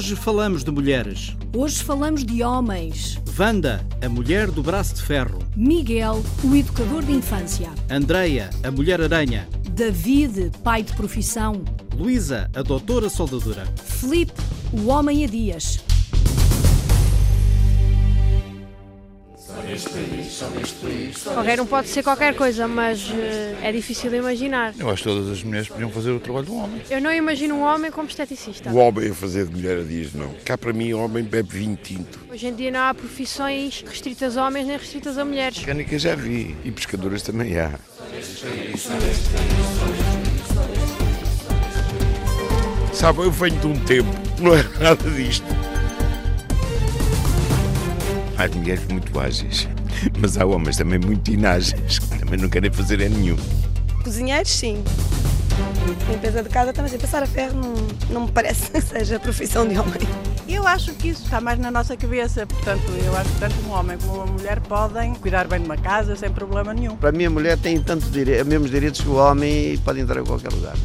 Hoje falamos de mulheres. Hoje falamos de homens. Wanda, a mulher do braço de ferro. Miguel, o educador de infância. Andreia, a mulher-aranha. David, pai de profissão. Luísa, a doutora soldadura. Felipe, o homem a dias. Qualquer um pode ser qualquer coisa, mas eh, é difícil de imaginar. Eu acho que todas as mulheres podiam fazer o trabalho do homem. Eu não imagino um homem como esteticista. O homem a fazer de mulher a dias, não. Cá para mim, o homem bebe vinho tinto. Hoje em dia não há profissões restritas a homens nem restritas a mulheres. Mecânica já vi. E pescadoras também há. Sabe, eu venho de um tempo, não é nada disto. Há mulheres muito ágeis, mas há homens também muito inágeis, que também não querem fazer é nenhum. Cozinheiros, sim. Limpeza de casa também, passar a ferro não, não me parece que seja a profissão de homem. Eu acho que isso está mais na nossa cabeça, portanto, eu acho que tanto um homem como uma mulher podem cuidar bem de uma casa sem problema nenhum. Para mim, a mulher tem tanto dire... mesmos direitos que o homem e pode entrar em qualquer lugar.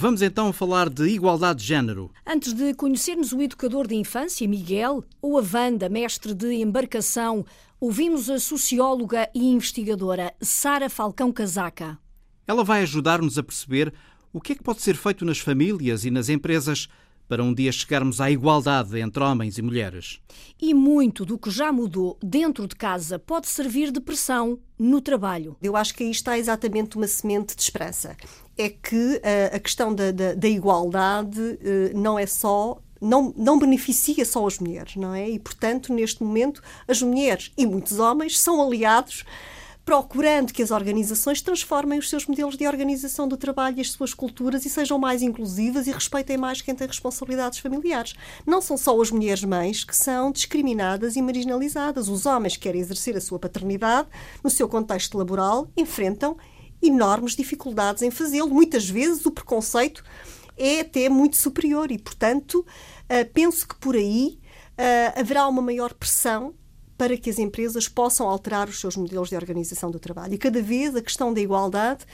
Vamos então falar de igualdade de género. Antes de conhecermos o educador de infância, Miguel, ou a Wanda, mestre de embarcação, ouvimos a socióloga e investigadora Sara Falcão Casaca. Ela vai ajudar-nos a perceber o que é que pode ser feito nas famílias e nas empresas para um dia chegarmos à igualdade entre homens e mulheres. E muito do que já mudou dentro de casa pode servir de pressão no trabalho. Eu acho que aí está exatamente uma semente de esperança. É que uh, a questão da, da, da igualdade uh, não é só não, não beneficia só as mulheres, não é? E, portanto, neste momento, as mulheres e muitos homens são aliados procurando que as organizações transformem os seus modelos de organização do trabalho e as suas culturas e sejam mais inclusivas e respeitem mais quem tem responsabilidades familiares. Não são só as mulheres mães que são discriminadas e marginalizadas. Os homens que querem exercer a sua paternidade no seu contexto laboral enfrentam enormes dificuldades em fazê-lo. Muitas vezes o preconceito é até muito superior e, portanto, eh, penso que por aí eh, haverá uma maior pressão para que as empresas possam alterar os seus modelos de organização do trabalho. E cada vez a questão da igualdade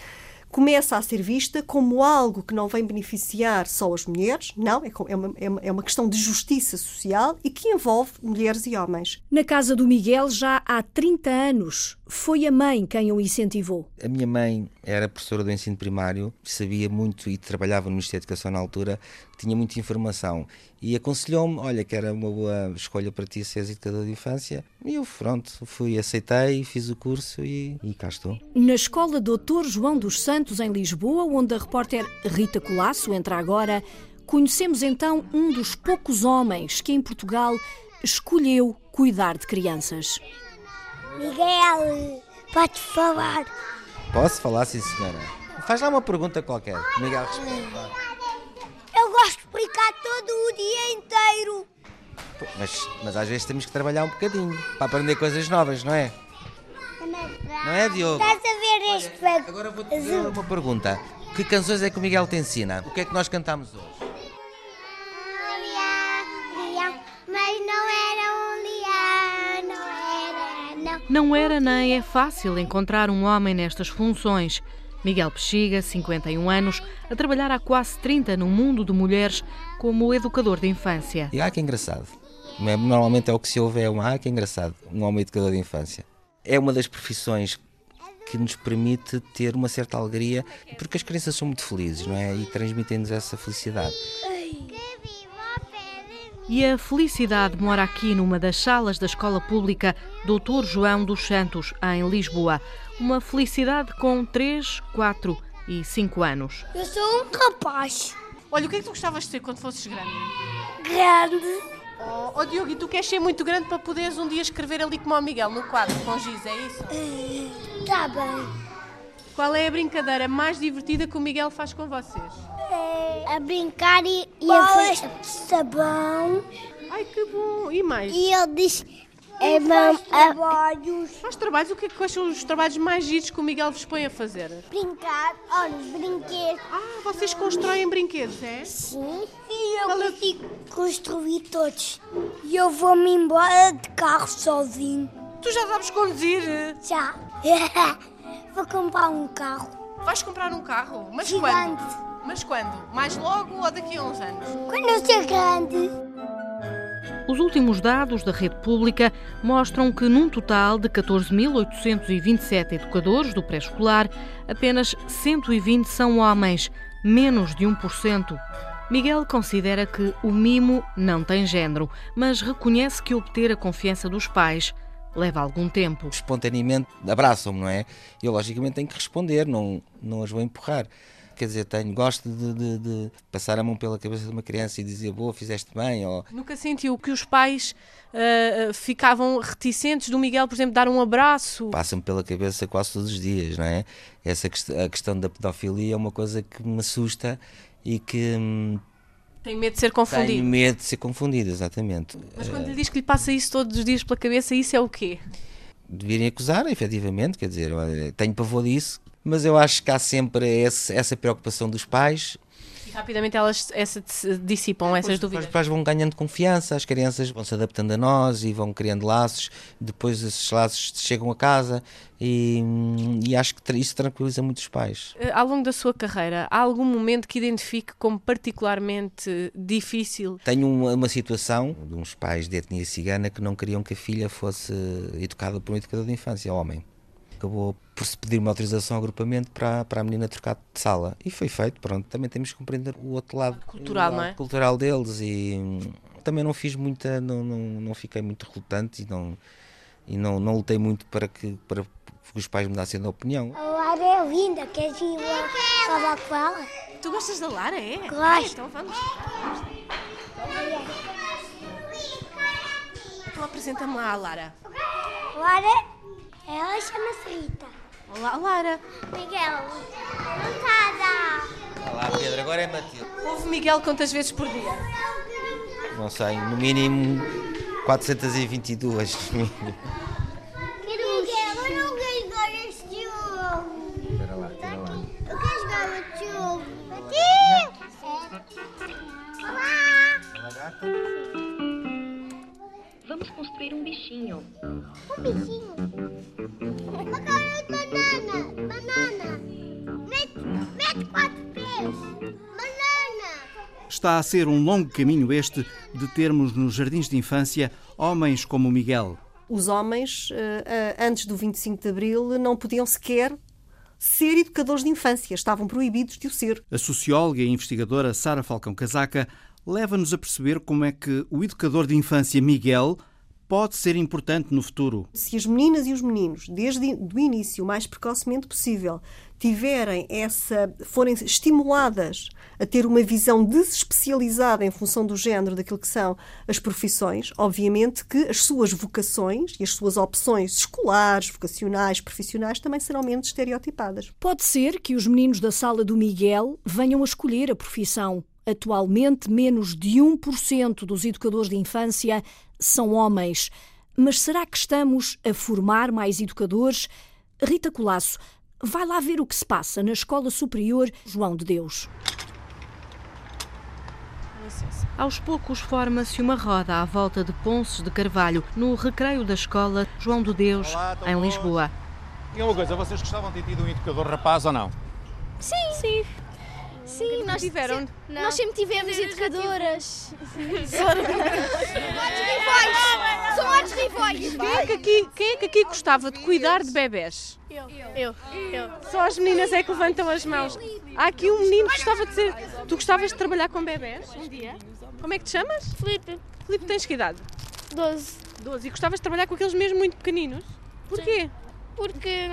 começa a ser vista como algo que não vem beneficiar só as mulheres, não, é, é uma, é uma questão de justiça social e que envolve mulheres e homens. Na casa do Miguel, já há 30 anos, foi a mãe quem o incentivou. A minha mãe era professora do ensino primário, sabia muito e trabalhava no Ministério da Educação na altura, tinha muita informação e aconselhou-me, olha, que era uma boa escolha para ti ser educador de infância. E eu, pronto, fui, aceitei, fiz o curso e, e cá estou. Na Escola Doutor João dos Santos, em Lisboa, onde a repórter Rita Colasso entra agora, conhecemos então um dos poucos homens que em Portugal escolheu cuidar de crianças. Miguel, pode falar. Posso falar, sim, senhora? Faz lá uma pergunta qualquer. Miguel responde. Eu gosto de brincar todo o dia inteiro. Mas, mas às vezes temos que trabalhar um bocadinho para aprender coisas novas, não é? Não é, Diogo? Estás a ver este Olha, Agora vou-te fazer uma pergunta. Que canções é que o Miguel te ensina? O que é que nós cantamos hoje? Mas não era não. Era nem é fácil encontrar um homem nestas funções. Miguel Pexiga, 51 anos, a trabalhar há quase 30 no mundo de mulheres como educador de infância. E ah, que engraçado. Normalmente é o que se ouve, é um ah, que engraçado, um homem educador de infância. É uma das profissões que nos permite ter uma certa alegria, porque as crianças são muito felizes, não é? E transmitem-nos essa felicidade. E a felicidade mora aqui numa das salas da escola pública Doutor João dos Santos, em Lisboa. Uma felicidade com 3, 4 e 5 anos. Eu sou um rapaz. Olha, o que é que tu gostavas de ser quando fosses grande? Grande. Oh, oh Diogo, e tu queres ser muito grande para poderes um dia escrever ali como o Miguel, no quadro, com giz, é isso? Tá bem. Qual é a brincadeira mais divertida que o Miguel faz com vocês? A brincar e, e a fazer sabão. Ai, que bom! E mais? E ele disse... É bom, trabalhos. Faz trabalhos? O que, é, quais são os trabalhos mais giros que o Miguel vos põe a fazer? Brincar, olha, os brinquedos. Ah, vocês constroem brinquedos, é? Sim. E eu consigo construir todos. E eu vou-me embora de carro sozinho. Tu já sabes conduzir? Já. vou comprar um carro. Vais comprar um carro? Mas Gigante. quando? Mas quando? Mais logo ou daqui a uns anos? Quando eu ser grande. Os últimos dados da rede pública mostram que, num total de 14.827 educadores do pré-escolar, apenas 120 são homens, menos de 1%. Miguel considera que o mimo não tem género, mas reconhece que obter a confiança dos pais leva algum tempo. Espontaneamente abraçam-me, não é? Eu, logicamente, tenho que responder, não, não as vou empurrar. Quer dizer, tenho, gosto de, de, de, passar a mão pela cabeça de uma criança e dizer, boa, fizeste bem. Ou... Nunca sentiu que os pais uh, ficavam reticentes do Miguel, por exemplo, dar um abraço? Passa-me pela cabeça quase todos os dias, não é? Essa a questão da pedofilia é uma coisa que me assusta e que. Hum, tem medo de ser confundido. Tem medo de ser confundido, exatamente. Mas quando lhe diz que lhe passa isso todos os dias pela cabeça, isso é o quê? De virem acusar, efetivamente, quer dizer, tenho pavor disso, mas eu acho que há sempre esse, essa preocupação dos pais rapidamente elas essa, dissipam essas dúvidas. Os pais vão ganhando confiança, as crianças vão se adaptando a nós e vão criando laços, depois esses laços chegam a casa e, e acho que isso tranquiliza muito os pais. Eh, ao longo da sua carreira, há algum momento que identifique como particularmente difícil? Tenho uma, uma situação de uns pais de etnia cigana que não queriam que a filha fosse educada por um educador de infância, homem acabou por se pedir uma autorização ao agrupamento para, para a menina trocar de sala. E foi feito, pronto. Também temos que compreender o outro lado. Cultural, lado não é? Cultural deles e hum, também não fiz muita, não, não, não fiquei muito relutante e não, e não, não lutei muito para que, para que os pais mudassem de opinião. A Lara é linda, queres ir falar com ela? Tu gostas da Lara, é? Gosto. Ah, então vamos. Então apresenta-me lá a Lara. Lara ela chama-se Rita. Olá, Lara. Miguel, montada. Olá, Pedro. Agora é Matilde. Ouve Miguel quantas vezes por dia? Não sei, no mínimo 422. Um bichinho. Um bichinho? Banana, banana. Mete, mete quatro pés. Banana. Está a ser um longo caminho este de termos nos jardins de infância homens como o Miguel. Os homens, eh, eh, antes do 25 de Abril, não podiam sequer ser educadores de infância, estavam proibidos de o ser. A socióloga e investigadora Sara Falcão Casaca leva-nos a perceber como é que o educador de infância Miguel pode ser importante no futuro. Se as meninas e os meninos, desde o início, o mais precocemente possível, tiverem essa, forem estimuladas a ter uma visão desespecializada em função do género daquilo que são as profissões, obviamente que as suas vocações e as suas opções escolares, vocacionais, profissionais também serão menos estereotipadas. Pode ser que os meninos da sala do Miguel venham a escolher a profissão. Atualmente, menos de 1% dos educadores de infância são homens. Mas será que estamos a formar mais educadores? Rita Colasso, vai lá ver o que se passa na Escola Superior João de Deus. Aos poucos forma-se uma roda à volta de Ponces de Carvalho, no recreio da Escola João de Deus, Olá, em Lisboa. E uma coisa, vocês gostavam de ter tido um educador rapaz ou não? Sim, sim. Sim, nós, tiveram, se, nós sempre tivemos educadoras. São atos rivais! Quem é, que aqui, quem é que aqui gostava de cuidar de bebés? Eu. Eu. Eu. Só as meninas é que levantam as mãos. Há aqui um menino que gostava de ser. Tu gostavas de trabalhar com bebés? Um dia. Como é que te chamas? Felipe. Felipe, tens que idade? Doze. Doze. E gostavas de trabalhar com aqueles mesmo muito pequeninos? Porquê? Sim. Porque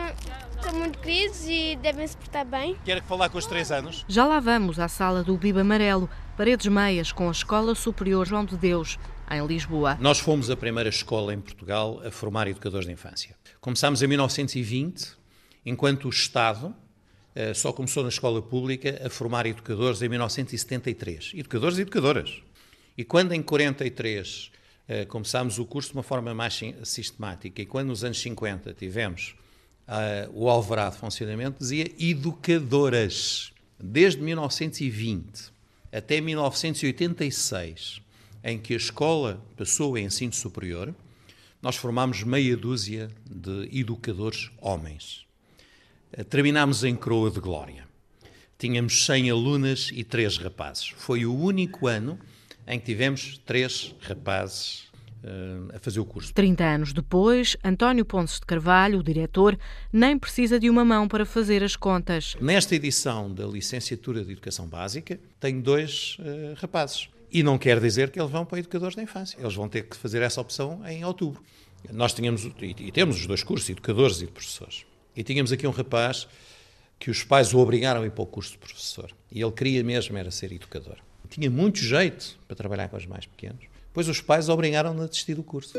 são muito queridos e devem se portar bem. Quer falar com os três anos? Já lá vamos à sala do Biba Amarelo, paredes meias com a Escola Superior João de Deus, em Lisboa. Nós fomos a primeira escola em Portugal a formar educadores de infância. Começámos em 1920, enquanto o Estado eh, só começou na escola pública a formar educadores em 1973. Educadores e educadoras. E quando em 43 eh, começámos o curso de uma forma mais sistemática e quando nos anos 50 tivemos uh, o alvará de funcionamento, dizia educadoras. Desde 1920 até 1986, em que a escola passou a ensino superior, nós formámos meia dúzia de educadores homens. Uh, terminámos em coroa de glória. tínhamos 100 alunas e 3 rapazes. Foi o único ano em que tivemos 3 rapazes uh, a fazer o curso. 30 anos depois, António Pontes de Carvalho, o diretor, nem precisa de uma mão para fazer as contas. Nesta edição da licenciatura de Educação Básica, tenho dois uh, rapazes. E não quer dizer que eles vão para educadores da infância. Eles vão ter que fazer essa opção em outubro. Nós tínhamos, e temos os dois cursos, educadores e de professores. E tínhamos aqui um rapaz que os pais o obrigaram a ir para o curso de professor. E ele queria mesmo era ser educador. Tinha muito jeito para trabalhar com os mais pequenos. Pois os pais obrigaram-no a desistir do curso.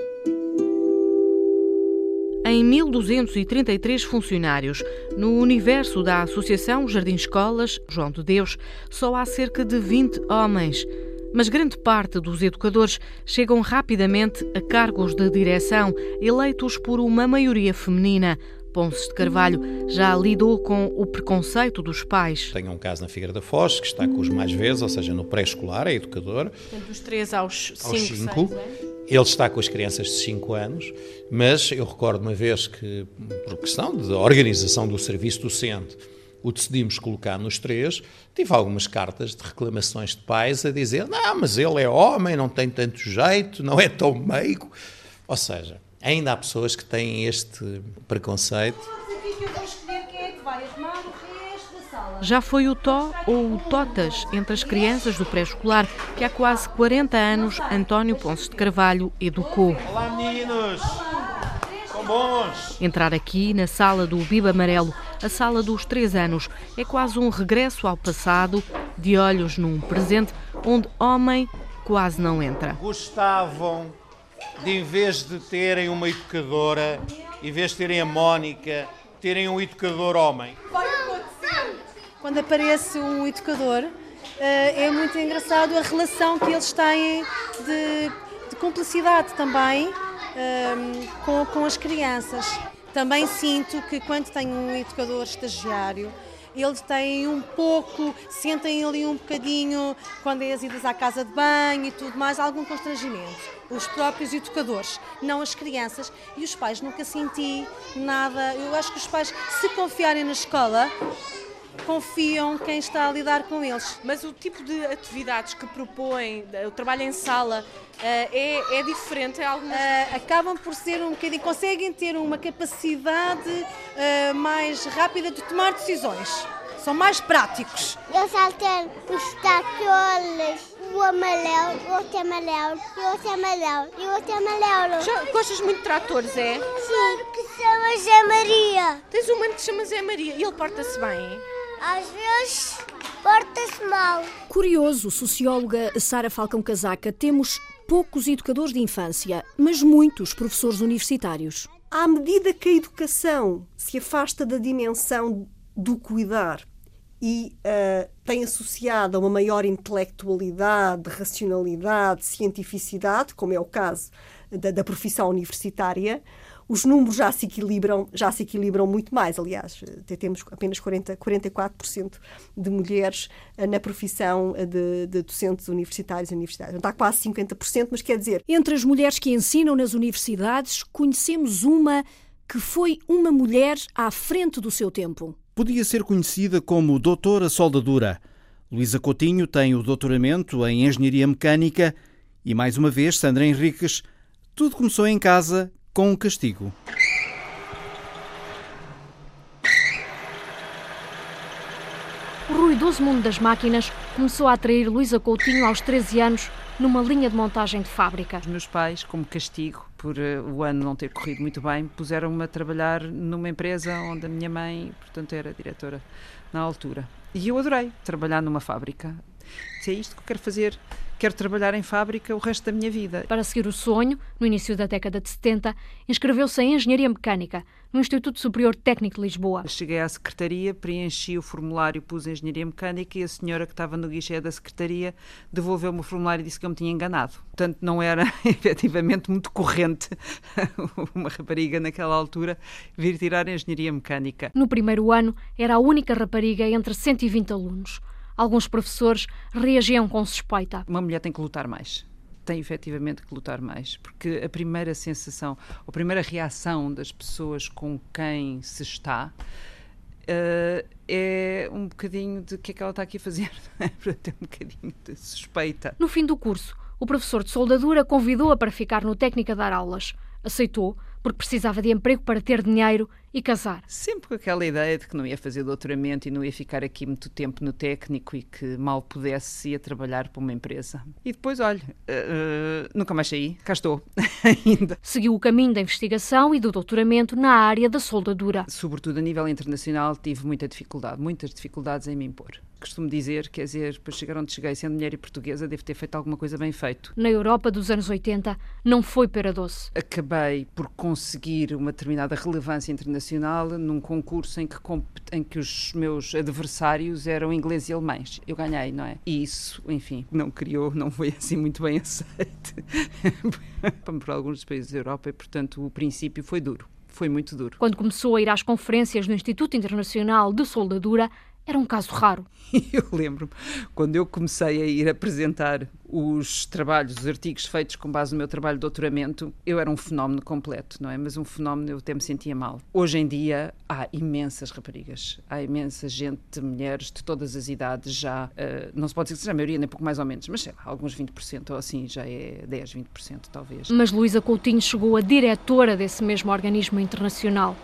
Em 1233 funcionários, no universo da Associação Jardim Escolas João de Deus, só há cerca de 20 homens. Mas grande parte dos educadores chegam rapidamente a cargos de direção, eleitos por uma maioria feminina. Ponce de Carvalho já lidou com o preconceito dos pais. Tenho um caso na Figueira da Foz, que está com os mais vezes, ou seja, no pré-escolar, é educador. Portanto, dos 3 aos 5, aos 5 ele está com as crianças de 5 anos, mas eu recordo uma vez que, por questão de organização do serviço docente, o decidimos colocar nos três, tive algumas cartas de reclamações de pais a dizer: não, mas ele é homem, não tem tanto jeito, não é tão meigo. Ou seja, ainda há pessoas que têm este preconceito. Já foi o Tó ou o Totas entre as crianças do pré-escolar que há quase 40 anos António Ponce de Carvalho educou. Olá meninos! Bons! Entrar aqui na sala do Biba Amarelo, a sala dos 3 anos, é quase um regresso ao passado, de olhos num presente onde homem quase não entra. Gostavam de, em vez de terem uma educadora, em vez de terem a Mónica, terem um educador homem? Quando aparece um educador, eh, é muito engraçado a relação que eles têm de, de cumplicidade também ehm, com, com as crianças. Também sinto que quando tenho um educador estagiário, eles têm um pouco, sentem ali um bocadinho, quando é as idas à casa de banho e tudo mais, algum constrangimento. Os próprios educadores, não as crianças. E os pais nunca senti nada. Eu acho que os pais, se confiarem na escola, confiam quem está a lidar com eles. Mas o tipo de atividades que propõem, o trabalho em sala, eh, é, é diferente? É algumas... uh, acabam por ser um bocadinho, conseguem ter uma capacidade uh, mais rápida de tomar decisões. São mais práticos. Eu saltei os tacioles, o amarelo, o outro amarelo, e o outro amarelo, e o outro amarelo. Já gostas muito de tratores, é? Sim, que se chama Zé Maria. Tens um mano que se chama Zé Maria e ele porta-se bem? Às vezes porta-se mal. Curioso, socióloga Sara Falcão Casaca, temos poucos educadores de infância, mas muitos professores universitários. À medida que a educação se afasta da dimensão do cuidar e uh, tem associado a uma maior intelectualidade, racionalidade, cientificidade, como é o caso da, da profissão universitária, os números já se equilibram, já se equilibram muito mais. Aliás, temos apenas 40, 44% de mulheres eh, na profissão eh, de, de docentes universitários e universitários. Está quase 50%, mas quer dizer. Entre as mulheres que ensinam nas universidades, conhecemos uma que foi uma mulher à frente do seu tempo. Podia ser conhecida como doutora soldadura. Luísa Coutinho tem o doutoramento em Engenharia Mecânica e, mais uma vez, Sandra Henriques. Tudo começou em casa com um castigo. O ruidoso mundo das máquinas começou a atrair Luísa Coutinho aos 13 anos numa linha de montagem de fábrica. Os meus pais, como castigo por uh, o ano não ter corrido muito bem, puseram-me a trabalhar numa empresa onde a minha mãe, portanto, era diretora na altura. E eu adorei trabalhar numa fábrica. Se é isto que eu quero fazer quero trabalhar em fábrica o resto da minha vida. Para seguir o sonho, no início da década de 70, inscreveu-se em Engenharia Mecânica, no Instituto Superior Técnico de Lisboa. Cheguei à secretaria, preenchi o formulário, pus Engenharia Mecânica e a senhora que estava no guichê da secretaria devolveu-me o formulário e disse que eu me tinha enganado. Portanto, não era efetivamente muito corrente uma rapariga naquela altura vir tirar Engenharia Mecânica. No primeiro ano, era a única rapariga entre 120 alunos. Alguns professores reagiam com suspeita. Uma mulher tem que lutar mais tem efetivamente que lutar mais, porque a primeira sensação, a primeira reação das pessoas com quem se está uh, é um bocadinho de o que é que ela está aqui a fazer, para ter um bocadinho de suspeita. No fim do curso, o professor de soldadura convidou-a para ficar no técnico a dar aulas. Aceitou, porque precisava de emprego para ter dinheiro e casar. Sempre com aquela ideia de que não ia fazer doutoramento e não ia ficar aqui muito tempo no técnico e que mal pudesse ia trabalhar para uma empresa. E depois, olha, uh, nunca mais saí, cá estou ainda. Seguiu o caminho da investigação e do doutoramento na área da soldadura. Sobretudo a nível internacional tive muita dificuldade, muitas dificuldades em me impor costumo dizer, quer dizer, para chegar onde cheguei sendo mulher e portuguesa, devo ter feito alguma coisa bem feito. Na Europa dos anos 80, não foi pera doce. Acabei por conseguir uma determinada relevância internacional num concurso em que, em que os meus adversários eram ingleses e alemães. Eu ganhei, não é? E isso, enfim, não criou, não foi assim muito bem aceito por alguns países da Europa e, portanto, o princípio foi duro. Foi muito duro. Quando começou a ir às conferências no Instituto Internacional de Soldadura, era um caso raro. Eu lembro-me, quando eu comecei a ir apresentar os trabalhos, os artigos feitos com base no meu trabalho de doutoramento, eu era um fenómeno completo, não é? Mas um fenómeno eu até me sentia mal. Hoje em dia há imensas raparigas, há imensa gente, mulheres de todas as idades já, uh, não se pode dizer que seja a maioria, nem pouco mais ou menos, mas sei lá, alguns 20% ou assim, já é 10, 20% talvez. Mas Luísa Coutinho chegou a diretora desse mesmo organismo internacional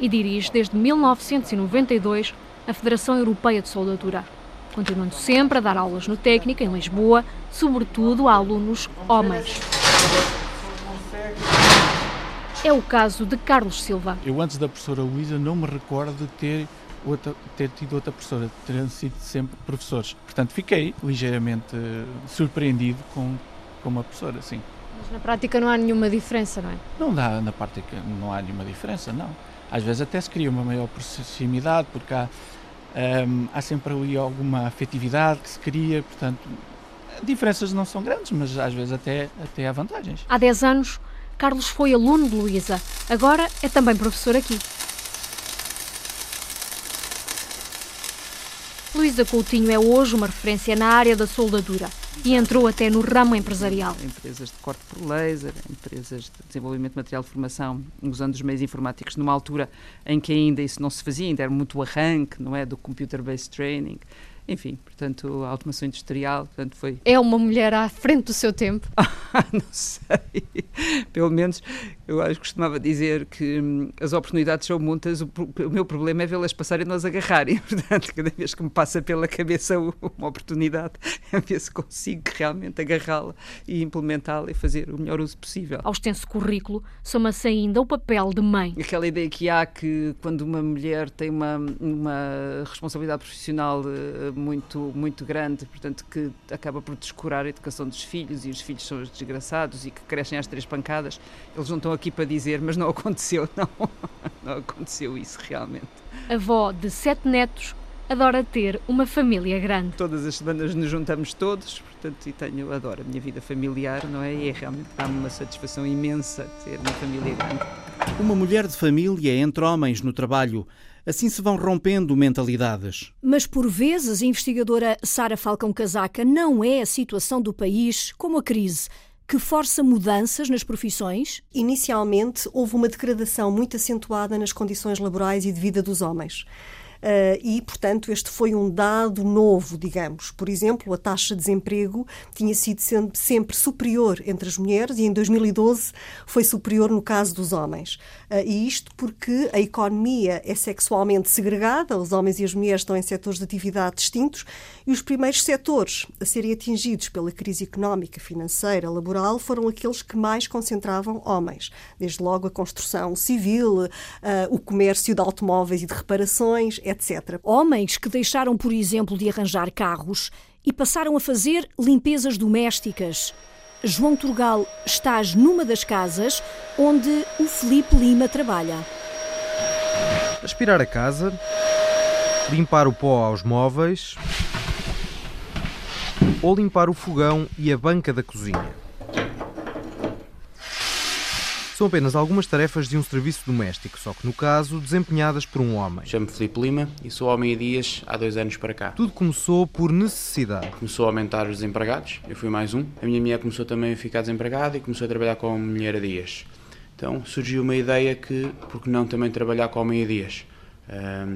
e dirige desde 1992 a Federação Europeia de Soldadura, continuando sempre a dar aulas no Técnico, em Lisboa, sobretudo a alunos homens. É o caso de Carlos Silva. Eu, antes da professora Luísa, não me recordo de ter, outra, ter tido outra professora, terem sido sempre professores. Portanto, fiquei ligeiramente surpreendido com, com uma professora, sim. Mas na prática não há nenhuma diferença, não é? Não dá, na prática não há nenhuma diferença, não. Às vezes até se cria uma maior proximidade, porque há, um, há sempre ali alguma afetividade que se cria, portanto, diferenças não são grandes, mas às vezes até, até há vantagens. Há 10 anos, Carlos foi aluno de Luísa, agora é também professor aqui. Luísa Coutinho é hoje uma referência na área da soldadura e entrou até no ramo empresarial. Empresas de corte por laser, empresas de desenvolvimento de material de formação, usando os meios informáticos numa altura em que ainda isso não se fazia, ainda era muito arranque, não é, do computer-based training enfim, portanto, a automação industrial, portanto, foi... É uma mulher à frente do seu tempo? não sei, pelo menos eu acho que costumava dizer que hum, as oportunidades são muitas, o, o, meu problema é vê-las passar e não as agarrarem, portanto, cada vez que me passa pela cabeça uma oportunidade, é ver se consigo realmente agarrá-la e implementá-la e fazer o melhor uso possível. Ao extenso currículo, soma-se ainda o papel de mãe. Aquela ideia que há que quando uma mulher tem uma, uma responsabilidade profissional uh, muito, muito grande, portanto, que acaba por descurar a educação dos filhos e os filhos são os desgraçados e que crescem às três pancadas. Eles não estão aqui para dizer, mas não aconteceu, não. Não aconteceu isso realmente. Avó de sete netos, adora ter uma família grande. Todas as semanas nos juntamos todos, portanto, e tenho, adoro a minha vida familiar, não é? E é realmente dá-me uma satisfação imensa ter uma família grande. Uma mulher de família entre homens no trabalho Assim se vão rompendo mentalidades. Mas por vezes a investigadora Sara Falcão Casaca não é a situação do país como a crise que força mudanças nas profissões? Inicialmente, houve uma degradação muito acentuada nas condições laborais e de vida dos homens. Uh, e, portanto, este foi um dado novo, digamos. Por exemplo, a taxa de desemprego tinha sido sempre superior entre as mulheres e em 2012 foi superior no caso dos homens. Uh, e isto porque a economia é sexualmente segregada, os homens e as mulheres estão em setores de atividade distintos e os primeiros setores a serem atingidos pela crise económica, financeira, laboral foram aqueles que mais concentravam homens. Desde logo a construção civil, uh, o comércio de automóveis e de reparações, etc. Homens que deixaram, por exemplo, de arranjar carros e passaram a fazer limpezas domésticas. João Turgal estás numa das casas onde o Felipe Lima trabalha. Aspirar a casa, limpar o pó aos móveis ou limpar o fogão e a banca da cozinha. São apenas algumas tarefas de um serviço doméstico, só que no caso desempenhadas por um homem. Chamo-me Filipe Lima e sou homem a dias há dois anos para cá. Tudo começou por necessidade. Começou a aumentar os desempregados, eu fui mais um. A minha mulher começou também a ficar desempregada e começou a trabalhar como mulher a dias. Então surgiu uma ideia que, por que não também trabalhar com homem a dias?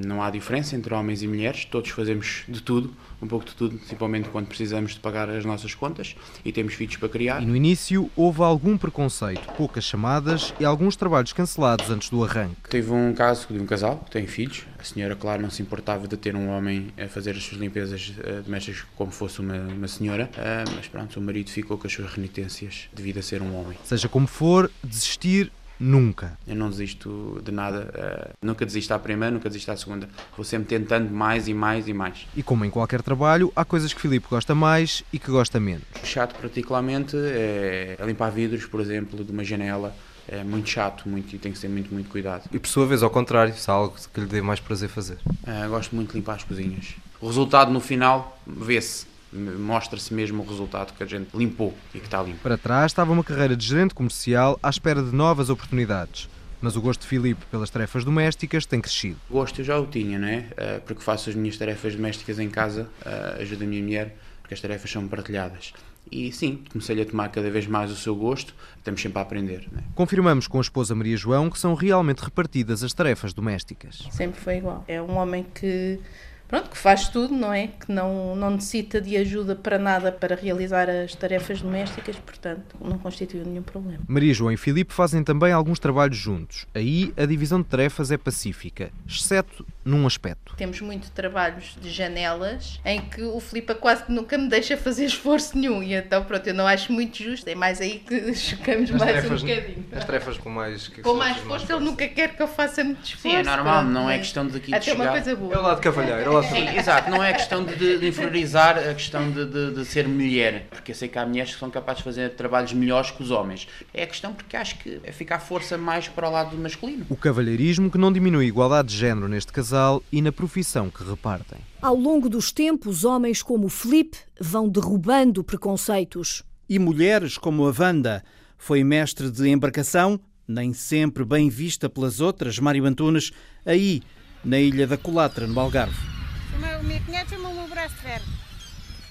não há diferença entre homens e mulheres, todos fazemos de tudo, um pouco de tudo, principalmente quando precisamos de pagar as nossas contas e temos filhos para criar. E no início houve algum preconceito, poucas chamadas e alguns trabalhos cancelados antes do arranque. Teve um caso de um casal que tem filhos. A senhora, claro, não se importava de ter um homem a fazer as suas limpezas uh, domésticas como fosse uma, uma senhora, uh, mas pronto, o marido ficou com as suas renitências devido a ser um homem. Seja como for, desistir Nunca. Eu não desisto de nada. Uh, nunca desisto à primeira, nunca desisto à segunda. Vou sempre tentando mais e mais e mais. E como em qualquer trabalho, há coisas que Filipe gosta mais e que gosta menos. Chato, particularmente, é, é limpar vidros, por exemplo, de uma janela. É muito chato muito, e tem que ser muito, muito cuidado. E por sua vez, ao contrário, se há algo que lhe dê mais prazer fazer? Uh, gosto muito de limpar as cozinhas. O resultado no final vê-se mostra-se mesmo o resultado que a gente limpou e que está limpo. Para trás estava uma carreira de gerente comercial à espera de novas oportunidades. Mas o gosto de Filipe pelas tarefas domésticas tem crescido. O gosto eu já o tinha, não é? Eh, porque faço as minhas tarefas domésticas em casa, eh, ajudo a minha mulher, porque as tarefas são partilhadas. E sim, comecei a tomar cada vez mais o seu gosto, estamos sempre a aprender. É? Confirmamos com a esposa Maria João que são realmente repartidas as tarefas domésticas. Sempre foi igual. É um homem que pronto, que faz tudo, não é? Que não, não necessita de ajuda para nada para realizar as tarefas domésticas, portanto, não constitui nenhum problema. Maria João e Filipe fazem também alguns trabalhos juntos. Aí a divisão de tarefas é pacífica, exceto num aspecto. Temos muito trabalhos de janelas em que o Filipe quase nunca me deixa fazer esforço nenhum e então, pronto, eu não acho muito justo. É mais aí que chocamos as mais tarefas, um bocadinho. As tarefas com mais... Que com mais esforço, ele nunca quer que eu faça muito esforço. Sim, é normal, pronto, não é questão de aqui de Até chegar... uma coisa boa. É o lado cavalheiro, o lado Sim, exato, não é questão de, de inferiorizar a questão de, de, de, ser mulher, porque eu sei que há mulheres que são capazes de fazer trabalhos melhores que os homens. É a questão porque acho que é ficar força mais para o lado masculino. O cavalheirismo que não diminui a igualdade de género neste casal e na profissão que repartem. Ao longo dos tempos, homens como Felipe vão derrubando preconceitos. E mulheres como a Wanda foi mestre de embarcação, nem sempre bem vista pelas outras, Mário Antunes, aí na ilha da Colatra, no Algarve. O meu cunhado chama-me o braço de ferro.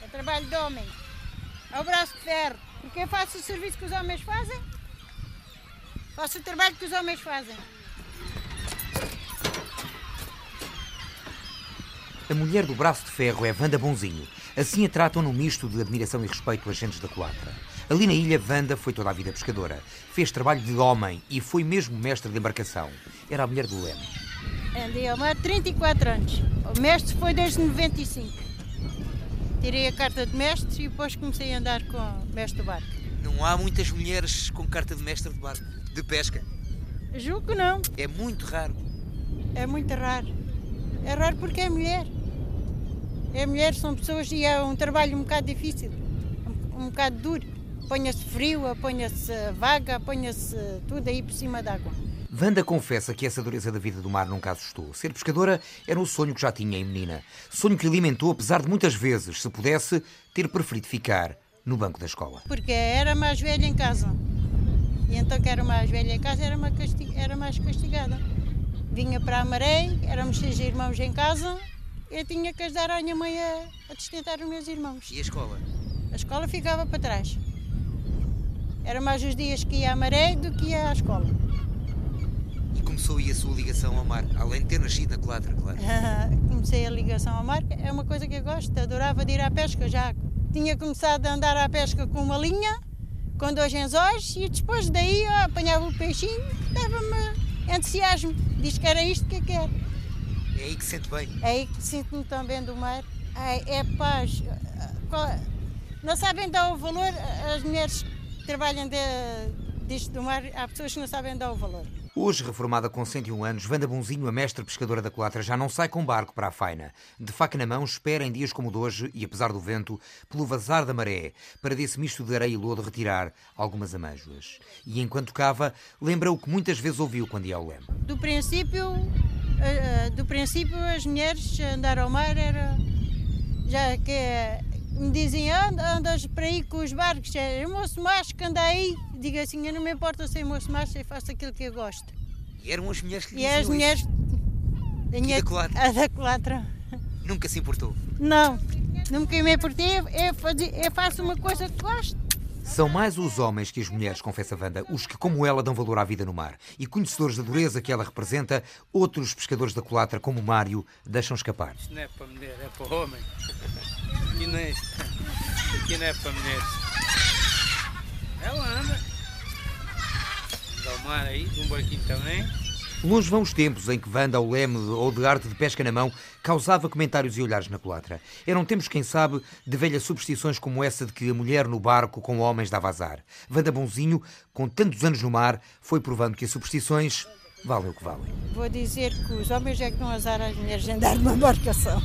É trabalho de homem. É o braço de ferro. Porque eu faço o serviço que os homens fazem. Faço o trabalho que os homens fazem. A mulher do braço de ferro é Vanda Bonzinho. Assim a tratam no misto de admiração e respeito agentes da Colatra. Ali na ilha, Vanda foi toda a vida pescadora. Fez trabalho de homem e foi mesmo mestre de embarcação. Era a mulher do Leme. Andei a mar 34 anos. O mestre foi desde 95. Tirei a carta de mestre e depois comecei a andar com mestre de barco. Não há muitas mulheres com carta de mestre de barco, de pesca? Julgo que não. É muito raro. É muito raro. É raro porque é mulher. É mulher, são pessoas e é um trabalho um bocado difícil, um, um bocado duro. Apanha-se frio, apanha-se vaga, apanha-se tudo aí por cima d'água. Wanda confessa que essa dureza da vida do mar nunca assustou. Ser pescadora era o sonho que já tinha em menina. Sonho que alimentou, apesar de muitas vezes, se pudesse, ter preferido ficar no banco da escola. Porque era mais velha em casa. E então que era mais velha em casa era, castig... era mais castigada. Vinha para a maré, éramos seis irmãos em casa, eu tinha que ajudar a minha mãe a, a sustentar os meus irmãos. E a escola? A escola ficava para trás. Era mais os dias que ia à maré do que ia à escola começou aí a sua ligação ao mar? Além de ter nascido na Colatra, claro. Comecei a ligação ao mar, é uma coisa que eu gosto, adorava de ir à pesca já. Tinha começado a andar à pesca com uma linha, com dois anzóis, e depois daí eu apanhava o peixinho, dava-me entusiasmo. Diz que era isto que eu quero. É aí que se sente bem? É aí que sinto-me tão bem do mar. É, é paz. Não sabem dar o valor, as mulheres que trabalham de, disto do mar, há pessoas que não sabem dar o valor. Hoje, reformada com 101 anos, Vanda Bonzinho, a mestra pescadora da Colatra, já não sai com barco para a faina. De faca na mão, espera em dias como o de hoje, e apesar do vento, pelo vazar da maré, para desse misto de areia e lodo retirar algumas amêijoas. E enquanto cava, lembra o que muitas vezes ouviu quando ia ao leme. Do princípio, eh, eh, do princípio as mulheres andar ao mar era... Já que me dizem, anda, andas para aí com os barcos, é moço macho que anda aí. Digo assim, eu não me importa ser moço macho, eu faço aquilo que eu gosto. E eram as mulheres que lhe E as mulheres... Da minha, da Colatra? A da Colatra. Nunca se importou? Não, nunca me importei, eu, eu faço uma coisa que gosto. São mais os homens que as mulheres, confessa Wanda, os que, como ela, dão valor à vida no mar. E conhecedores da dureza que ela representa, outros pescadores da culatra, como Mário, deixam escapar. Isto não é para mulher, é para homem. Aqui não é, aqui não é para mulheres. Ela anda. Dá o mar aí, um barquinho também. Longe vão os tempos em que Wanda, ao leme ou de arte de pesca na mão, causava comentários e olhares na culatra. Eram tempos, quem sabe, de velhas superstições como essa de que a mulher no barco com homens dava azar. Wanda Bonzinho, com tantos anos no mar, foi provando que as superstições valem o que valem. Vou dizer que os homens é que dão azar às mulheres de andar numa embarcação.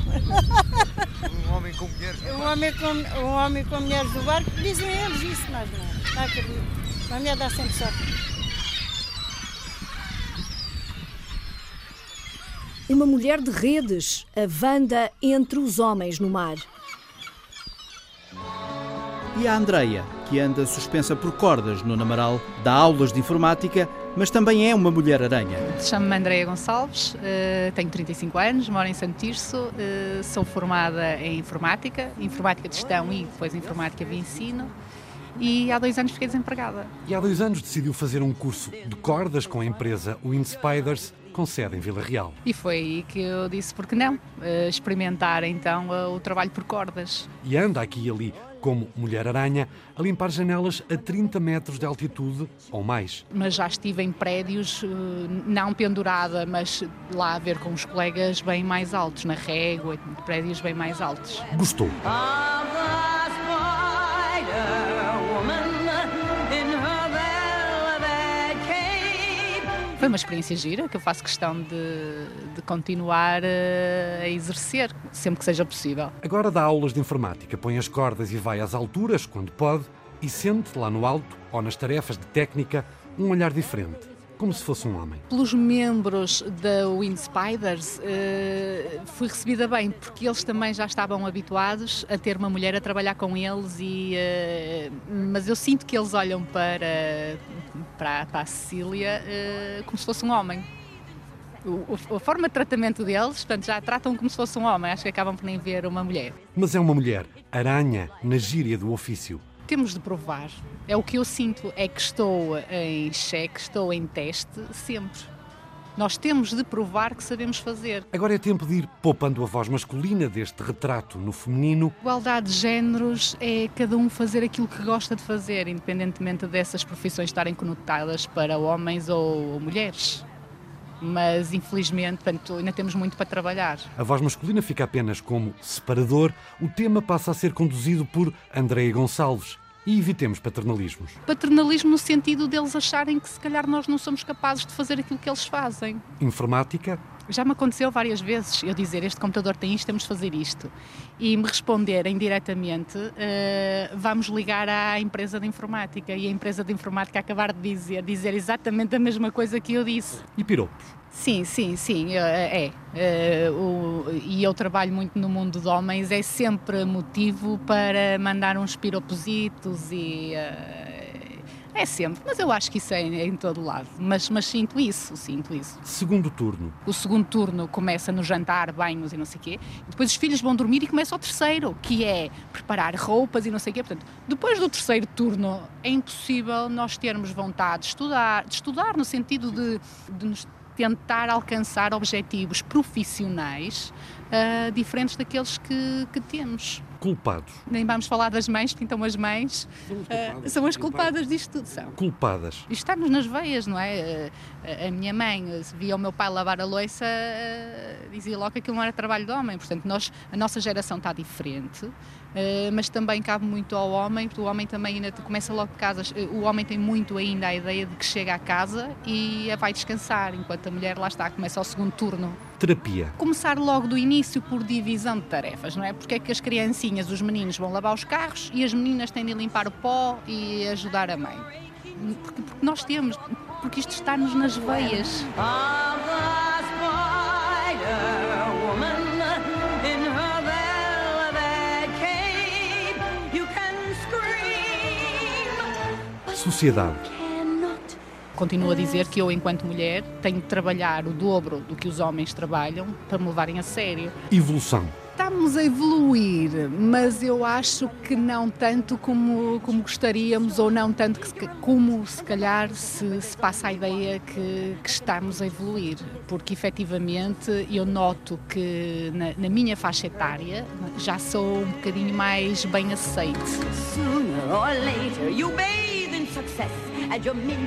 Um homem com mulheres Um homem com, um homem com mulheres do barco, dizem eles isso, mas não. Não acredito. A mulher dá sempre sorte. Uma mulher de redes, a Wanda entre os homens no mar. E a Andreia, que anda suspensa por cordas no Namaral, dá aulas de informática, mas também é uma mulher-aranha. Chamo-me Andreia Gonçalves, eh, tenho 35 anos, moro em Santo Tirso, eh, sou formada em informática, informática de gestão e depois informática de ensino. E há dois anos fiquei desempregada. E há dois anos decidiu fazer um curso de cordas com a empresa Wind Spiders, com sede em Vila Real. E foi aí que eu disse, por que não? Eh, experimentar então o trabalho por cordas. E anda aqui e ali, como mulher-aranha, a limpar janelas a 30 metros de altitude ou mais. Mas já estive em prédios, eh, não pendurada, mas lá a ver com os colegas bem mais altos, na régua, prédios bem mais altos. Gostou. Foi uma experiência gira que eu faço questão de, de continuar eh, a exercer, sempre que seja possível. Agora dá aulas de informática, põe as cordas e vai às alturas, quando pode, e sente lá no alto, ou nas tarefas de técnica, um olhar diferente, como se fosse um homem. Pelos membros da Wind Spiders, eh, fui recebida bem, porque eles também já estavam habituados a ter uma mulher a trabalhar com eles, e, eh, mas eu sinto que eles olham para, para, para a Cecília eh, como se fosse um homem. O- a forma de tratamento deles, portanto, já tratam como se fosse um homem, acho que acabam por nem ver uma mulher. Mas é uma mulher, aranha, na gíria do ofício. Temos de provar. É o que eu sinto, é que estou em cheque, estou em teste sempre. Nós temos de provar que sabemos fazer. Agora é tempo de ir poupando a voz masculina deste retrato no feminino Igualdade de géneros é cada um fazer aquilo que gosta de fazer, independentemente dessas profissões estarem conotadas para homens ou mulheres. Mas, infelizmente, portanto, ainda temos muito para trabalhar. A voz masculina fica apenas como separador, o tema passa a ser conduzido por Andreia Gonçalves. E evitemos paternalismos. Paternalismo no sentido deles acharem que se calhar nós não somos capazes de fazer aquilo que eles fazem. Informática, Já me aconteceu várias vezes eu dizer este computador tem isto, temos de fazer isto. E me responderem diretamente, "Eh, vamos ligar à empresa de informática. E a empresa de informática acabar de dizer, dizer exatamente a mesma coisa que eu disse. e piropos. Sim, sim, sim, é. é. Eh, o- e eu trabalho muito no mundo de homens, é sempre motivo para mandar uns piropositos e. eh, é sempre, mas eu acho que isso é em todo lado. Mas, mas sinto isso, sinto isso. Segundo turno. O segundo turno começa no jantar, banhos e não sei o quê. Depois os filhos vão dormir e começa o terceiro, que é preparar roupas e não sei o quê. Portanto, depois do terceiro turno é impossível nós termos vontade de estudar, de estudar no sentido de, de nos tentar alcançar objetivos profissionais ah, diferentes daqueles que, que temos. Culpados. Nem vamos falar das mães, porque então as mães ah, são as culpadas disto tudo. São. Culpadas. Isto está-nos nas veias, não é? A- A minha mãe, via o meu pai lavar a louça, eh, dizia logo que aquilo não era trabalho de homem. Portanto, nós, a nossa geração está diferente, mas também cabe muito ao homem, porque o homem também ainda começa logo de casa. eh, O homem tem muito ainda a ideia de que chega à casa e vai descansar, enquanto a mulher lá está, começa o segundo turno. Terapia. Começar logo do início por divisão de tarefas, não é? Porque é que as criancinhas, os meninos vão lavar os carros e as meninas têm de limpar o pó e ajudar a mãe. Porque, porque nós temos, porque isto está-nos nas veias. Sociedade. Continuo a dizer que eu, enquanto mulher, tenho de trabalhar o dobro do que os homens trabalham para me levarem a sério. Evolução. Estamos a evoluir, mas eu acho que não tanto como, como gostaríamos, ou não tanto que, como se calhar se, se passa a ideia que, que, estamos a evoluir, porque efetivamente eu noto que na, na, minha faixa etária já sou um bocadinho mais bem aceite.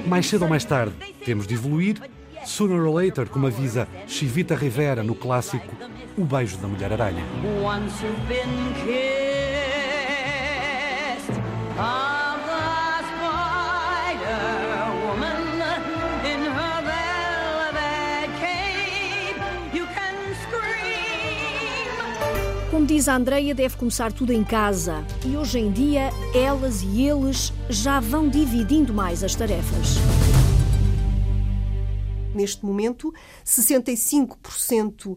Mais cedo ou mais tarde, temos de evoluir Sooner or Later, como avisa Chivita Rivera no clássico O Beijo da Mulher-Aranha. Como diz a Andreia, deve começar tudo em casa. E hoje em dia, elas e eles já vão dividindo mais as tarefas. Neste momento, 65% eh,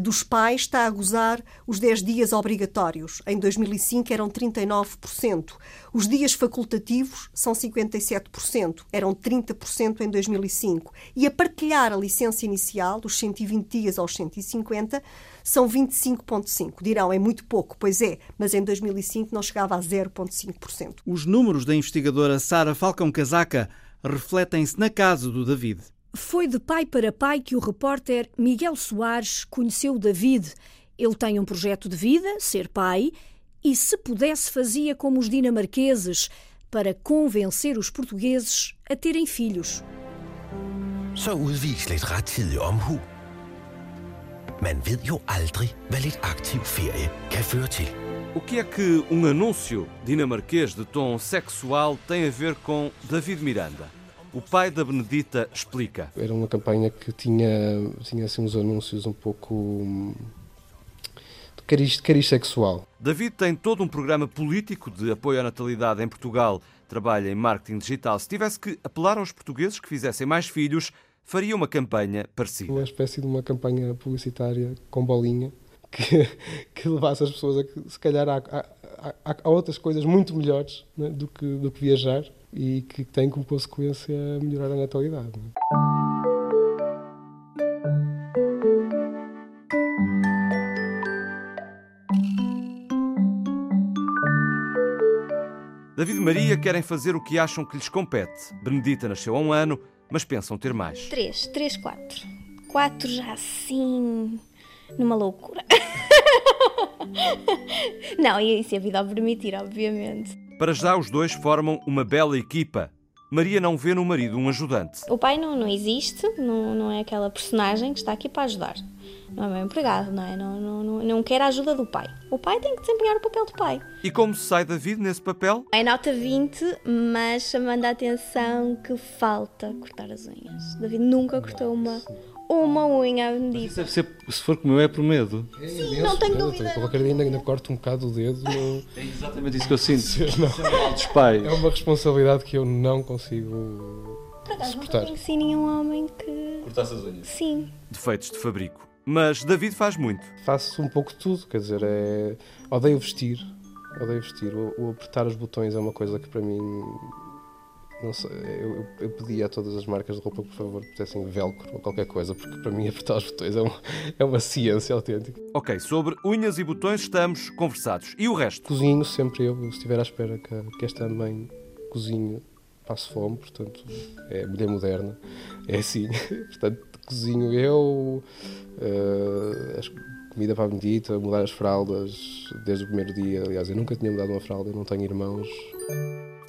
dos pais está a gozar os 10 dias obrigatórios. Em 2005 eram 39%. Os dias facultativos são 57%, eram 30% em 2005. E a partilhar a licença inicial, dos 120 dias aos 150, são 25,5%. Dirão, é muito pouco, pois é, mas em 2005 não chegava a 0,5%. Os números da investigadora Sara Falcão Casaca refletem-se na casa do David. Foi de pai para pai que o repórter Miguel Soares conheceu David. Ele tem um projeto de vida, ser pai, e se pudesse fazia como os dinamarqueses, para convencer os portugueses a terem filhos. Så udvis lidt rettidig omhu. Man ved jo aldrig, hvad lidt aktiv ferie kan føre til. O que é que um anúncio dinamarquês de tom sexual tem a ver com David Miranda? O pai da Benedita explica. Era uma campanha que tinha, tinha assim, uns anúncios um pouco hum, de cariz, cariz sexual. David tem todo um programa político de apoio à natalidade em Portugal. Trabalha em marketing digital. Se tivesse que apelar aos portugueses que fizessem mais filhos, faria uma campanha parecida. Uma espécie de uma campanha publicitária com bolinha que, que levasse as pessoas a se calhar, há, há, há outras coisas muito melhores né, do, que, do que viajar e que tem como consequência melhorar a natalidade. David e Maria querem fazer o que acham que lhes compete. Benedita nasceu há um ano, mas pensam ter mais. Três, três, quatro. Quatro já assim, numa loucura. Não, e se a vida o permitir, obviamente. Para já, os dois formam uma bela equipa. Maria não vê no marido um ajudante. O pai não, não existe, não, não é aquela personagem que está aqui para ajudar. Não é meu empregado, não é? Não, não, não, não quer a ajuda do pai. O pai tem que desempenhar o papel do pai. E como se sai David nesse papel? É nota 20, mas chamando a atenção que falta cortar as unhas. David nunca cortou uma, uma unha. Deve ser, se for como eu, é por medo. É Sim, não tenho dúvida. Qualquer dia ainda, ainda corto um bocado o dedo. No... É exatamente isso que eu sinto. Não. Dos pais. É uma responsabilidade que eu não consigo Por acaso, suportar. Não conheci nenhum homem que... Cortasse as unhas? Sim. Defeitos de fabrico. Mas David faz muito. Faço um pouco de tudo, quer dizer, é... odeio vestir. Odeio vestir. O, o apertar os botões é uma coisa que para mim sei, eu, eu pedia a todas as marcas de roupa, por favor, que pusessem velcro ou qualquer coisa, porque para mim apertar os botões é, um, é uma ciência autêntica. Ok, sobre unhas e botões estamos conversados. E o resto? Cozinho sempre eu, se estiver à espera que, que esta mãe cozinhe, passo fome, portanto, é mulher moderna, é assim. portanto, cozinho eu, uh, comida para a medita, mudar as fraldas desde o primeiro dia. Aliás, eu nunca tinha mudado uma fralda, eu não tenho irmãos.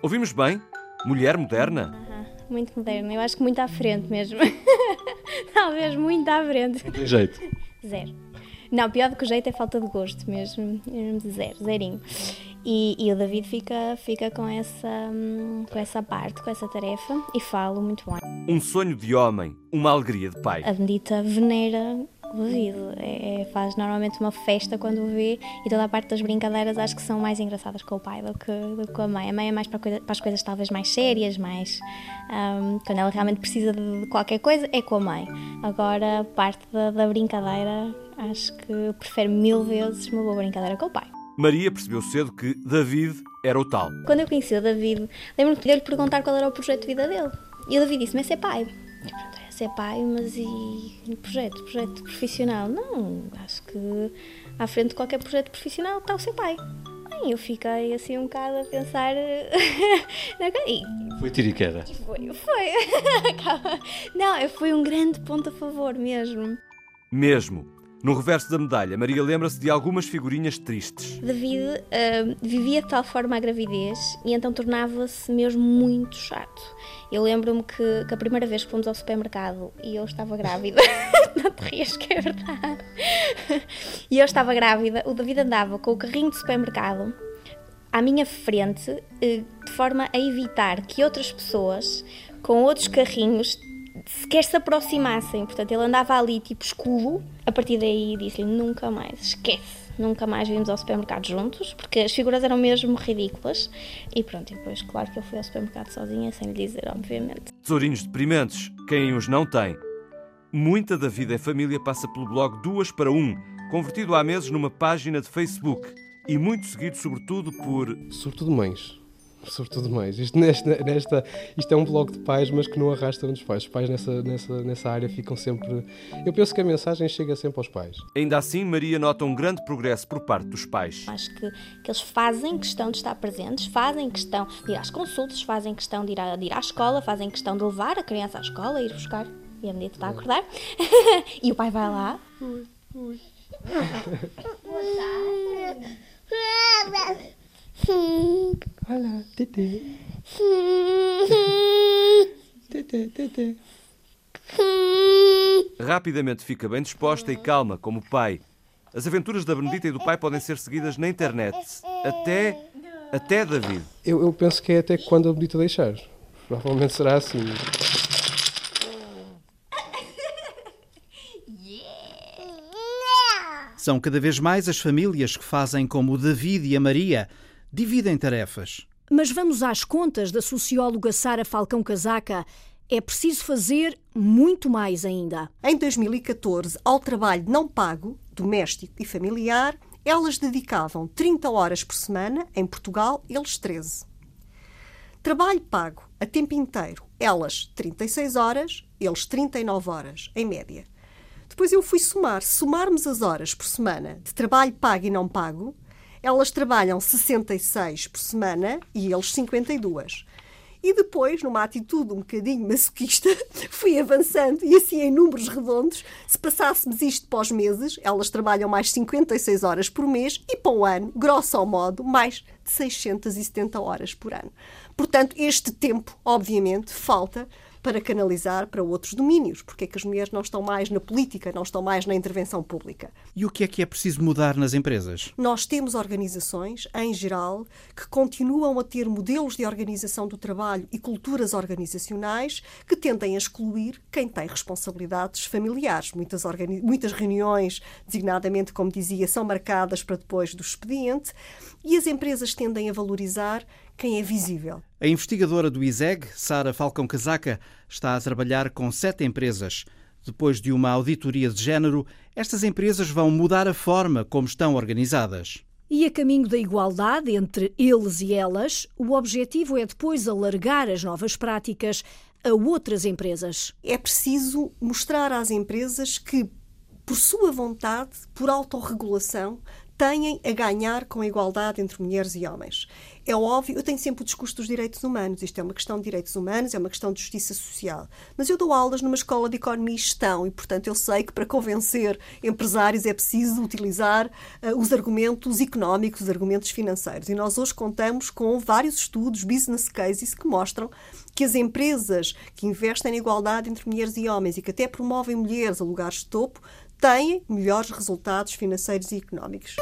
Ouvimos bem? Mulher moderna? Uhum, muito moderna, eu acho que muito à frente mesmo. Talvez muito à frente. Não tem jeito? Zero. Não, pior do que o jeito é falta de gosto mesmo. Zero, zerinho. E, e, o David fica, fica com, essa, com essa parte, com essa tarefa e falo muito bem. Um sonho de homem, uma alegria de pai. A bendita venera o David. É, é, faz normalmente uma festa quando o vê e toda a parte das brincadeiras acho que são mais engraçadas com o pai do que, do que com a mãe. A mãe é mais para, coisa, para as coisas talvez mais sérias, mais um, quando ela realmente precisa de qualquer coisa é com a mãe. Agora, parte da, da brincadeira, acho que prefiro mil vezes uma boa brincadeira com o pai. Maria percebeu cedo que David era o tal. Quando eu conheci o David, lembro-me de lhe perguntar qual era o projeto de vida dele. E o David disse-me: é ser pai. Ser pai, mas e projeto, projeto profissional? Não, acho que à frente de qualquer projeto profissional está o ser pai. Bem, eu fiquei assim um bocado a pensar. foi tiro e queda? Foi, foi. Não, foi um grande ponto a favor mesmo. Mesmo. No reverso da medalha, Maria lembra-se de algumas figurinhas tristes. David uh, vivia de tal forma a gravidez e então tornava-se mesmo muito chato. Eu lembro-me que, que, a primeira vez que fomos ao supermercado e eu estava grávida, não te rias que é verdade, e eu estava grávida, o David andava com o carrinho de supermercado à minha frente, uh, de forma a evitar que outras pessoas com outros carrinhos sequer se aproximassem. Portanto, ele andava ali tipo escudo. A partir daí disse-lhe: nunca mais, esquece. Nunca mais vimos ao supermercado juntos, porque as figuras eram mesmo ridículas. E pronto, e depois, claro que eu fui ao supermercado sozinha, sem lhe dizer, obviamente. Tesourinhos deprimentes, quem os não tem. Muita da vida em família passa pelo blog Duas para Um, convertido há meses numa página de Facebook. E muito seguido, sobretudo, por. Sobretudo mães sobretudo mais. Isto, nesta, nesta, isto é um blog de pais, mas que não arrasta dos pais. Os pais nessa, nessa, nessa área ficam sempre. Eu penso que a mensagem chega sempre aos pais. Ainda assim, Maria nota um grande progresso por parte dos pais. Acho que, que eles fazem questão de estar presentes, fazem questão de ir às consultas, fazem questão de ir, à, de ir à escola, fazem questão de levar a criança à escola, ir buscar. E a medida está a acordar. e o pai vai lá. Ui, ui. Olá, Tete. Tete, Tete. Rapidamente fica bem disposta e calma, como o pai. As aventuras da Benedita e do pai podem ser seguidas na internet. Até. até David. Eu, eu penso que é até quando a Benedita deixar. Provavelmente será assim. São cada vez mais as famílias que fazem como o David e a Maria dividem tarefas. Mas vamos às contas da socióloga Sara Falcão Casaca. É preciso fazer muito mais ainda. Em 2014, ao trabalho não pago, doméstico e familiar, elas dedicavam 30 horas por semana, em Portugal, eles 13. Trabalho pago a tempo inteiro, elas 36 horas, eles 39 horas, em média. Depois eu fui somar. Se somarmos as horas por semana de trabalho pago e não pago, elas trabalham 66 por semana e eles 52. E depois, numa atitude um bocadinho masoquista, fui avançando e assim em números redondos, se passássemos isto para os meses, elas trabalham mais 56 horas por mês e para o ano, grosso modo, mais de 670 horas por ano. Portanto, este tempo, obviamente, falta para canalizar para outros domínios. Porque é que as mulheres não estão mais na política, não estão mais na intervenção pública? E o que é que é preciso mudar nas empresas? Nós temos organizações, em geral, que continuam a ter modelos de organização do trabalho e culturas organizacionais que tendem a excluir quem tem responsabilidades familiares. Muitas, muitas reuniões, designadamente, como dizia, são marcadas para depois do expediente e as empresas tendem a valorizar quem é visível. A investigadora do ISEG, Sara Falcão Casaca, está a trabalhar com sete empresas. Depois de uma auditoria de género, estas empresas vão mudar a forma como estão organizadas. E a caminho da igualdade entre eles e elas, o objetivo é depois alargar as novas práticas a outras empresas. É preciso mostrar às empresas que, por sua vontade, por autorregulação, têm a ganhar com a igualdade entre mulheres e homens. É óbvio, eu tenho sempre o discurso dos direitos humanos. Isto é uma questão de direitos humanos, é uma questão de justiça social. Mas eu dou aulas numa escola de economia e gestão e, portanto, eu sei que para convencer empresários é preciso utilizar uh, os argumentos económicos, os argumentos financeiros. E nós hoje contamos com vários estudos, business cases, que mostram que as empresas que investem na igualdade entre mulheres e homens e que até promovem mulheres a lugares de topo têm melhores resultados financeiros e económicos.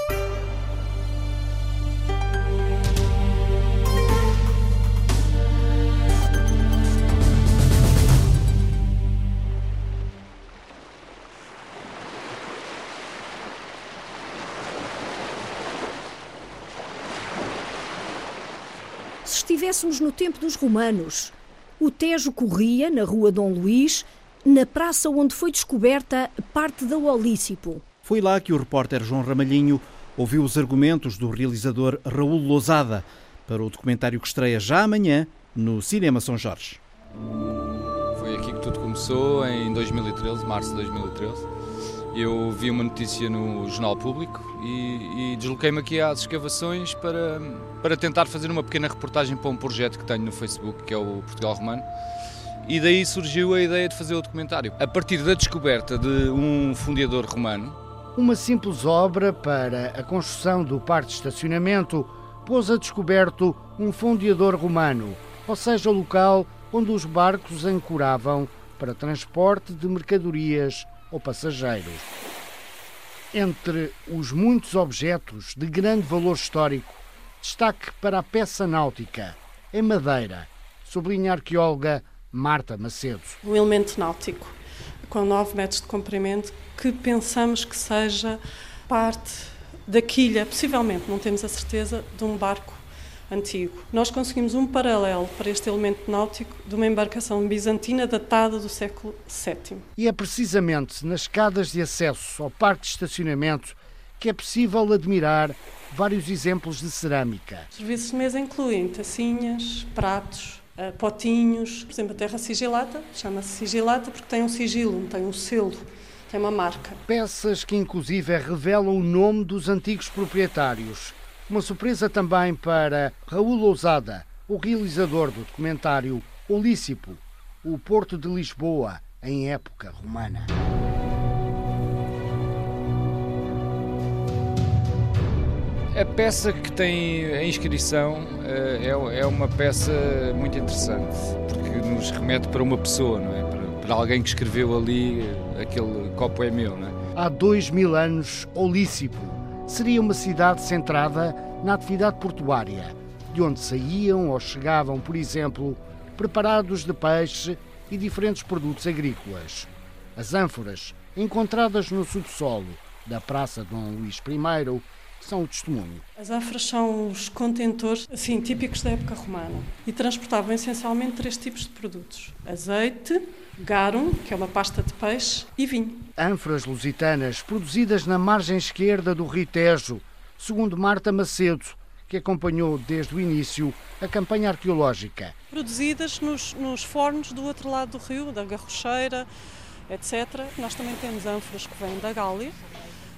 Se estivéssemos no tempo dos romanos, o Tejo corria na rua Dom Luís na praça onde foi descoberta parte da Olícipo. Foi lá que o repórter João Ramalhinho ouviu os argumentos do realizador Raul Lousada para o documentário que estreia já amanhã no Cinema São Jorge. Foi aqui que tudo começou em 2013, março de 2013. Eu vi uma notícia no Jornal Público e, e desloquei-me aqui às escavações para, para tentar fazer uma pequena reportagem para um projeto que tenho no Facebook, que é o Portugal Romano. E daí surgiu a ideia de fazer o documentário. A partir da descoberta de um fundador romano. Uma simples obra para a construção do parque de estacionamento pôs a descoberto um fundeador romano, ou seja, o local onde os barcos ancoravam para transporte de mercadorias ou passageiros. Entre os muitos objetos de grande valor histórico, destaque para a peça náutica, em madeira, sublinha a arqueóloga Marta Macedo. Um elemento náutico com 9 metros de comprimento que pensamos que seja parte da quilha, possivelmente, não temos a certeza, de um barco antigo. Nós conseguimos um paralelo para este elemento náutico de uma embarcação bizantina datada do século VII. E é precisamente nas escadas de acesso ao parque de estacionamento que é possível admirar vários exemplos de cerâmica. Os serviços de mesa incluem tacinhas, pratos, potinhos, por exemplo, a terra sigilata, chama-se sigilata porque tem um sigilo, tem um selo tem uma marca. Peças que inclusive revelam o nome dos antigos proprietários. Uma surpresa também para Raul Ousada, o realizador do documentário Olícipo, o Porto de Lisboa em época romana. A peça que tem a inscrição eh, é, é uma peça muito interessante, porque nos remete para uma pessoa, não é? Para, para alguém que escreveu ali eh, aquele copo é meu, não é? Há dois mil anos, Olícipo seria uma cidade centrada na atividade portuária, de onde saíam ou chegavam, por exemplo, preparados de peixe e diferentes produtos agrícolas. As ânforas, encontradas no subsolo da Praça Dom Luís I, são o testemunho. As ânforas são os contentores assim, típicos da época romana e transportavam essencialmente três tipos de produtos: azeite, garum, que é uma pasta de peixe, e vinho. Ânforas lusitanas produzidas na margem esquerda do Rio Tejo, segundo Marta Macedo, que acompanhou desde o início a campanha arqueológica. Produzidas nos, nos fornos do outro lado do rio, da Garrocheira, etc. Nós também temos ânforas que vêm da Gália,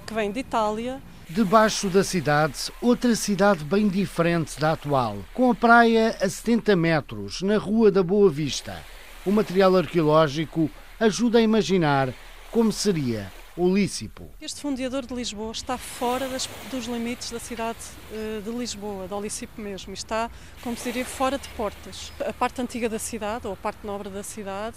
que vêm de Itália, Debaixo da cidade, outra cidade bem diferente da atual, com a praia a 70 metros, na Rua da Boa Vista. O material arqueológico ajuda a imaginar como seria o Lícipo. Este fundeador de Lisboa está fora das, dos limites da cidade uh, de Lisboa, do Lícipo mesmo. Está, como se diria, fora de portas. A parte antiga da cidade, ou a parte nobre da cidade,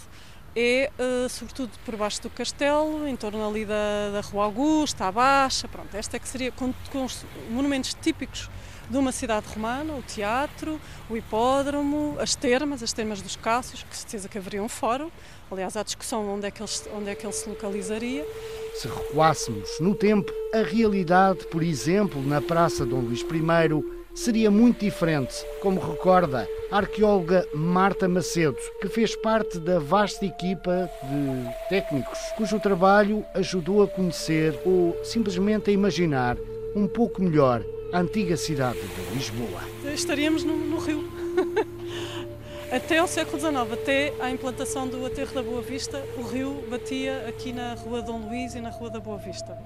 é uh, sobretudo por baixo do castelo, em torno ali da, da Rua Augusta, à Baixa, pronto, esta é que seria com, com os monumentos típicos de uma cidade romana, o teatro, o hipódromo, as termas, as termas dos Cássios, que certeza que haveria um fórum, aliás há discussão onde é, que ele, onde é que ele se localizaria. Se recuássemos no tempo, a realidade, por exemplo, na Praça Dom Luís I, seria muito diferente, como recorda a arqueóloga Marta Macedo, que fez parte da vasta equipa de técnicos cujo trabalho ajudou a conhecer ou simplesmente a imaginar um pouco melhor a antiga cidade de Lisboa. Estaríamos no, no Rio. até ao século XIX, até à implantação do Aterro da Boa Vista, o rio batia aqui na Rua Dom Luís e na Rua da Boa Vista.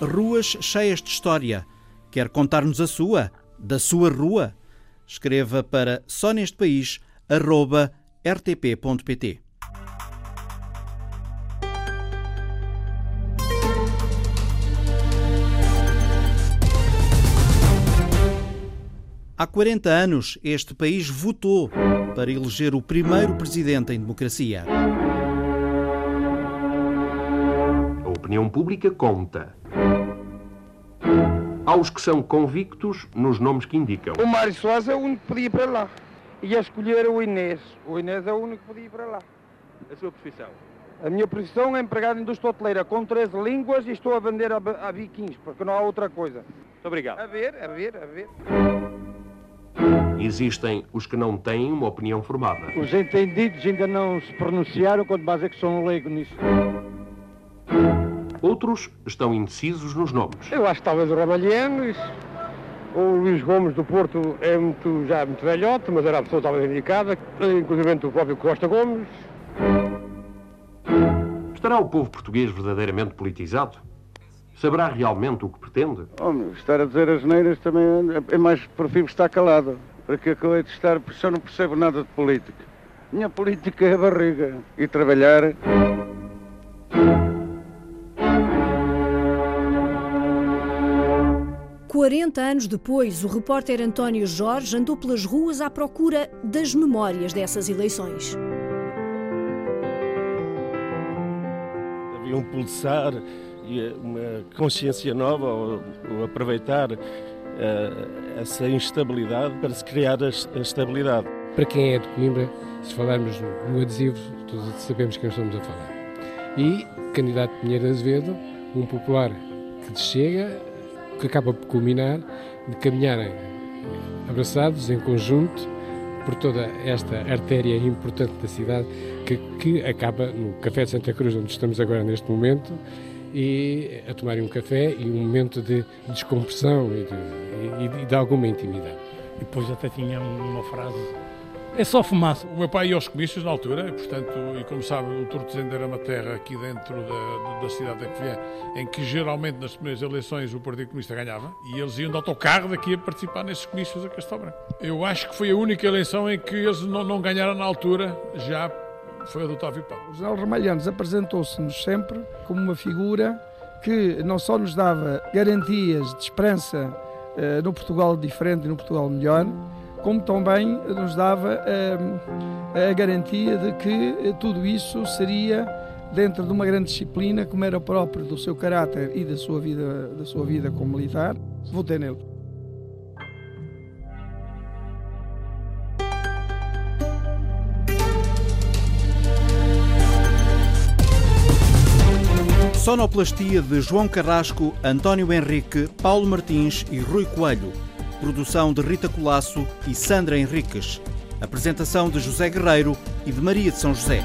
Ruas cheias de história. Quer contar-nos a sua? Da sua rua? Escreva para só neste país rtp.pt. Há 40 anos, este país votou para eleger o primeiro presidente em democracia. A opinião pública conta. Aos que são convictos nos nomes que indicam. O Mário Soares é o único que podia ir para lá. E a escolher o Inês. O Inês é o único que podia ir para lá. A sua profissão? A minha profissão é empregado em indústria hoteleira com três línguas e estou a vender a, a biquins, porque não há outra coisa. Muito obrigado. A ver, a ver, a ver. Existem os que não têm uma opinião formada. Os entendidos ainda não se pronunciaram, quanto mais é que são leigo nisso. Outros estão indecisos nos nomes. Eu acho que talvez o Ramalhiano, isso. O Luís Gomes do Porto é muito, já muito velhote, mas era a pessoa talvez indicada, inclusive o próprio Costa Gomes. Estará o povo português verdadeiramente politizado? Saberá realmente o que pretende? Homem, estar a dizer as neiras também é, é mais prefiro estar calado. Porque acabei de estar, porque eu não percebo nada de política. Minha política é a barriga e trabalhar. 40 anos depois, o repórter António Jorge andou pelas ruas à procura das memórias dessas eleições. Havia um pulsar e uma consciência nova, ou, aproveitar uh, essa instabilidade para se criar a, a, estabilidade. Para quem é de Coimbra, se falarmos no adesivo, todos sabemos quem estamos a falar. E candidato Pinheiro Azevedo, um popular que chega que acaba por culminar de caminharem abraçados em conjunto por toda esta artéria importante da cidade que, que acaba no Café de Santa Cruz, onde estamos agora neste momento, e a tomarem um café e um momento de descompressão e de, e de alguma intimidade. E depois até tinha uma frase é só fumaça. O meu pai ia aos comícios na altura, e, portanto, e como sabe, o Tortezende era uma terra aqui dentro da, da cidade de Covilhã, em que geralmente nas primeiras eleições o Partido Comunista ganhava, e eles iam de autocarro daqui a participar nesses comícios a Castelo Branco. Eu acho que foi a única eleição em que eles não, não ganharam na altura, já foi a do Otávio Paulo. O general Ramalhanos apresentou-se-nos sempre como uma figura que não só nos dava garantias de esperança uh, no Portugal diferente e no Portugal melhor, como também nos dava a, a garantia de que eh, tudo isso seria dentro de uma grande disciplina, como era próprio do seu caráter e da sua vida, da sua vida como militar. Votei nele. Sonoplastia de João Carrasco, António Henrique, Paulo Martins e Rui Coelho. Produção de Rita Colasso e Sandra Henriques. Apresentação de José Guerreiro e de Maria de São José.